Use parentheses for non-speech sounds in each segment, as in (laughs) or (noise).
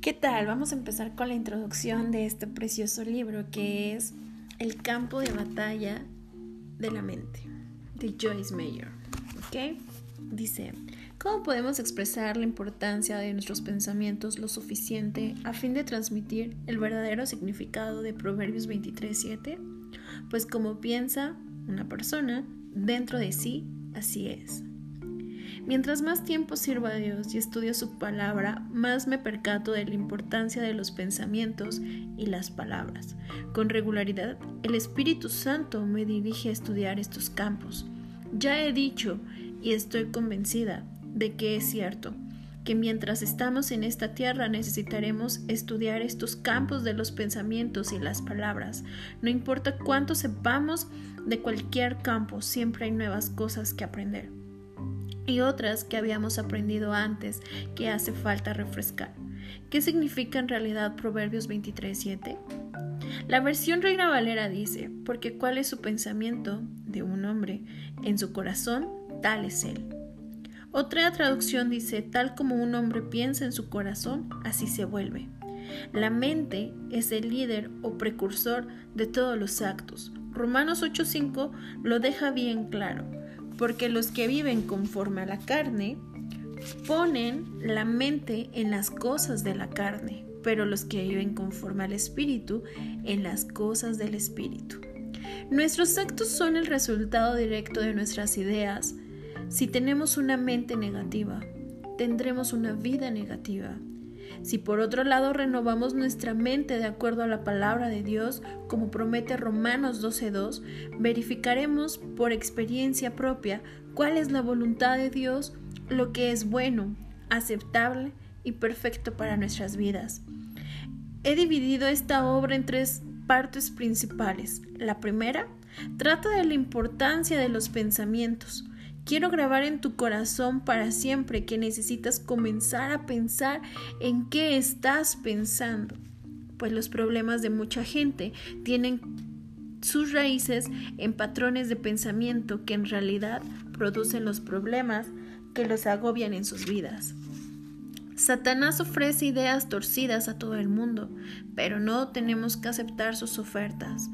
¿Qué tal? Vamos a empezar con la introducción de este precioso libro que es El campo de batalla de la mente de Joyce Mayer. ¿Ok? Dice, ¿cómo podemos expresar la importancia de nuestros pensamientos lo suficiente a fin de transmitir el verdadero significado de Proverbios 23.7? Pues como piensa una persona, dentro de sí, así es. Mientras más tiempo sirvo a Dios y estudio su palabra, más me percato de la importancia de los pensamientos y las palabras. Con regularidad, el Espíritu Santo me dirige a estudiar estos campos. Ya he dicho y estoy convencida de que es cierto que mientras estamos en esta tierra necesitaremos estudiar estos campos de los pensamientos y las palabras. No importa cuánto sepamos de cualquier campo, siempre hay nuevas cosas que aprender y otras que habíamos aprendido antes que hace falta refrescar. ¿Qué significa en realidad Proverbios 23:7? La versión Reina Valera dice, porque cuál es su pensamiento de un hombre en su corazón, tal es él. Otra traducción dice, tal como un hombre piensa en su corazón, así se vuelve. La mente es el líder o precursor de todos los actos. Romanos 8:5 lo deja bien claro porque los que viven conforme a la carne ponen la mente en las cosas de la carne, pero los que viven conforme al Espíritu en las cosas del Espíritu. Nuestros actos son el resultado directo de nuestras ideas. Si tenemos una mente negativa, tendremos una vida negativa. Si por otro lado renovamos nuestra mente de acuerdo a la palabra de Dios, como promete Romanos 12.2, verificaremos por experiencia propia cuál es la voluntad de Dios, lo que es bueno, aceptable y perfecto para nuestras vidas. He dividido esta obra en tres partes principales. La primera trata de la importancia de los pensamientos. Quiero grabar en tu corazón para siempre que necesitas comenzar a pensar en qué estás pensando, pues los problemas de mucha gente tienen sus raíces en patrones de pensamiento que en realidad producen los problemas que los agobian en sus vidas. Satanás ofrece ideas torcidas a todo el mundo, pero no tenemos que aceptar sus ofertas.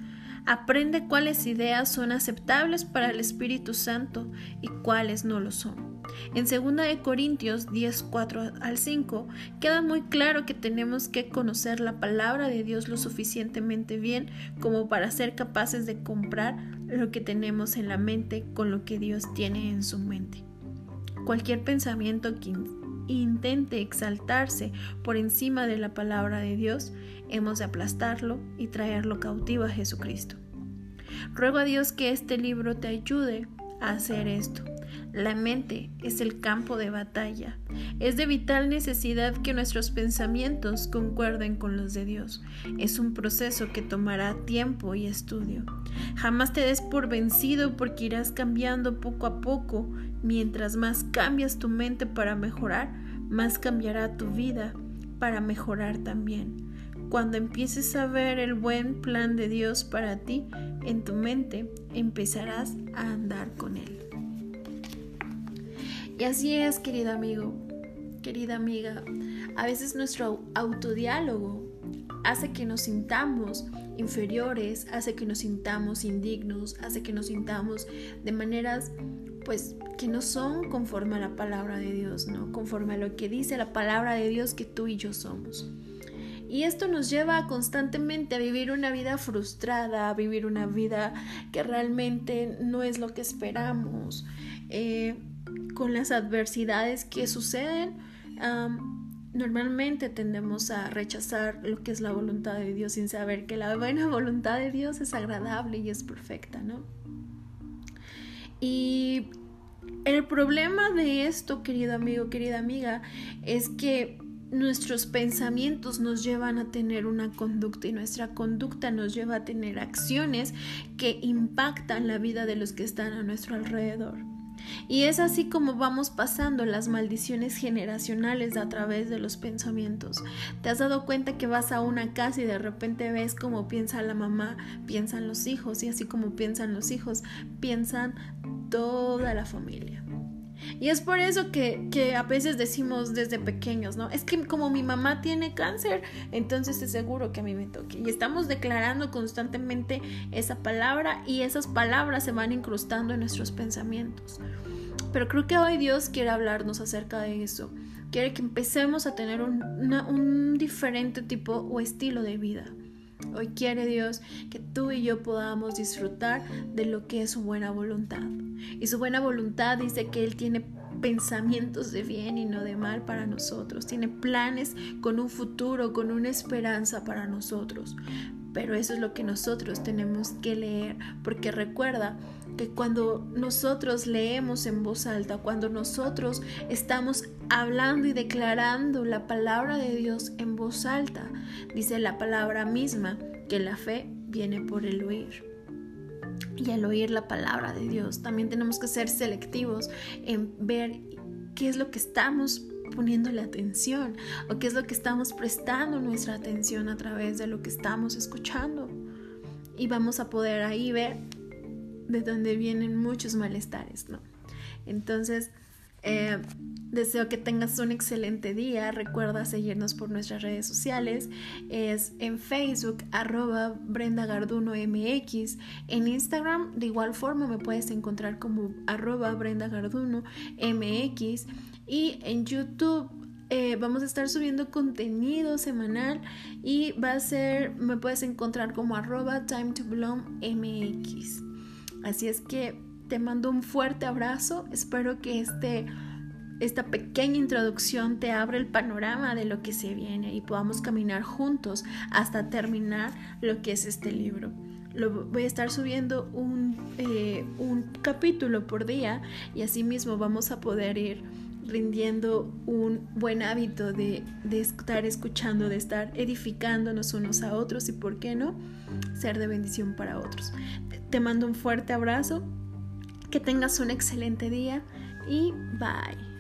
Aprende cuáles ideas son aceptables para el Espíritu Santo y cuáles no lo son. En 2 de Corintios 10, 4 al 5 queda muy claro que tenemos que conocer la palabra de Dios lo suficientemente bien como para ser capaces de comprar lo que tenemos en la mente con lo que Dios tiene en su mente. Cualquier pensamiento que intente exaltarse por encima de la palabra de Dios, hemos de aplastarlo y traerlo cautivo a Jesucristo. Ruego a Dios que este libro te ayude a hacer esto. La mente es el campo de batalla. Es de vital necesidad que nuestros pensamientos concuerden con los de Dios. Es un proceso que tomará tiempo y estudio. Jamás te des por vencido porque irás cambiando poco a poco. Mientras más cambias tu mente para mejorar, más cambiará tu vida para mejorar también. Cuando empieces a ver el buen plan de Dios para ti en tu mente, empezarás a andar con Él. Y así es, querido amigo, querida amiga. A veces nuestro autodiálogo hace que nos sintamos inferiores, hace que nos sintamos indignos, hace que nos sintamos de maneras pues que no son conforme a la palabra de Dios, ¿no? Conforme a lo que dice la palabra de Dios que tú y yo somos. Y esto nos lleva constantemente a vivir una vida frustrada, a vivir una vida que realmente no es lo que esperamos. Eh, con las adversidades que suceden, normalmente tendemos a rechazar lo que es la voluntad de Dios sin saber que la buena (laughs) voluntad de Dios es agradable y es perfecta, ¿no? Y el problema de esto, querido amigo, querida amiga, es que nuestros pensamientos nos llevan a tener una conducta y nuestra conducta nos lleva a tener acciones que impactan la vida de los que están a nuestro alrededor. Y es así como vamos pasando las maldiciones generacionales a través de los pensamientos. ¿Te has dado cuenta que vas a una casa y de repente ves cómo piensa la mamá, piensan los hijos y así como piensan los hijos, piensan toda la familia? Y es por eso que, a veces decimos desde pequeños, ¿no? Es que como mi mamá tiene cáncer, entonces es seguro que a mí me toque. Y estamos declarando constantemente esa palabra y esas palabras se van incrustando en nuestros pensamientos. Pero creo que hoy Dios quiere hablarnos acerca de eso. Quiere que empecemos a tener un, un diferente tipo o estilo de vida. Hoy quiere Dios que tú y yo podamos disfrutar de lo que es su buena voluntad. Y su buena voluntad dice que Él tiene pensamientos de bien y no de mal para nosotros. Tiene planes con un futuro, con una esperanza para nosotros. Pero eso es lo que nosotros tenemos que leer, porque recuerda que cuando nosotros leemos en voz alta, cuando nosotros estamos hablando y declarando la palabra de Dios en voz alta, dice la palabra misma que la fe viene por el oír. Y al oír la palabra de Dios, también tenemos que ser selectivos en ver qué es lo que estamos poniéndole atención o qué es lo que estamos prestando nuestra atención a través de lo que estamos escuchando. Y vamos a poder ahí ver de donde vienen muchos malestares, ¿no? Entonces, eh, deseo que tengas un excelente día. Recuerda seguirnos por nuestras redes sociales. Es en Facebook, arroba Brenda Garduno MX. En Instagram, de igual forma, me puedes encontrar como arroba Brenda Garduno MX. Y en YouTube eh, vamos a estar subiendo contenido semanal y va a ser, me puedes encontrar como arroba time to bloom MX. Así es que te mando un fuerte abrazo. Espero que este, esta pequeña introducción te abra el panorama de lo que se viene y podamos caminar juntos hasta terminar lo que es este libro. Lo, voy a estar subiendo un, eh, un capítulo por día y así mismo vamos a poder ir rindiendo un buen hábito de, de, estar escuchando, de estar edificándonos unos a otros y, ¿por qué no?, ser de bendición para otros. Te mando un fuerte abrazo, que tengas un excelente día y bye.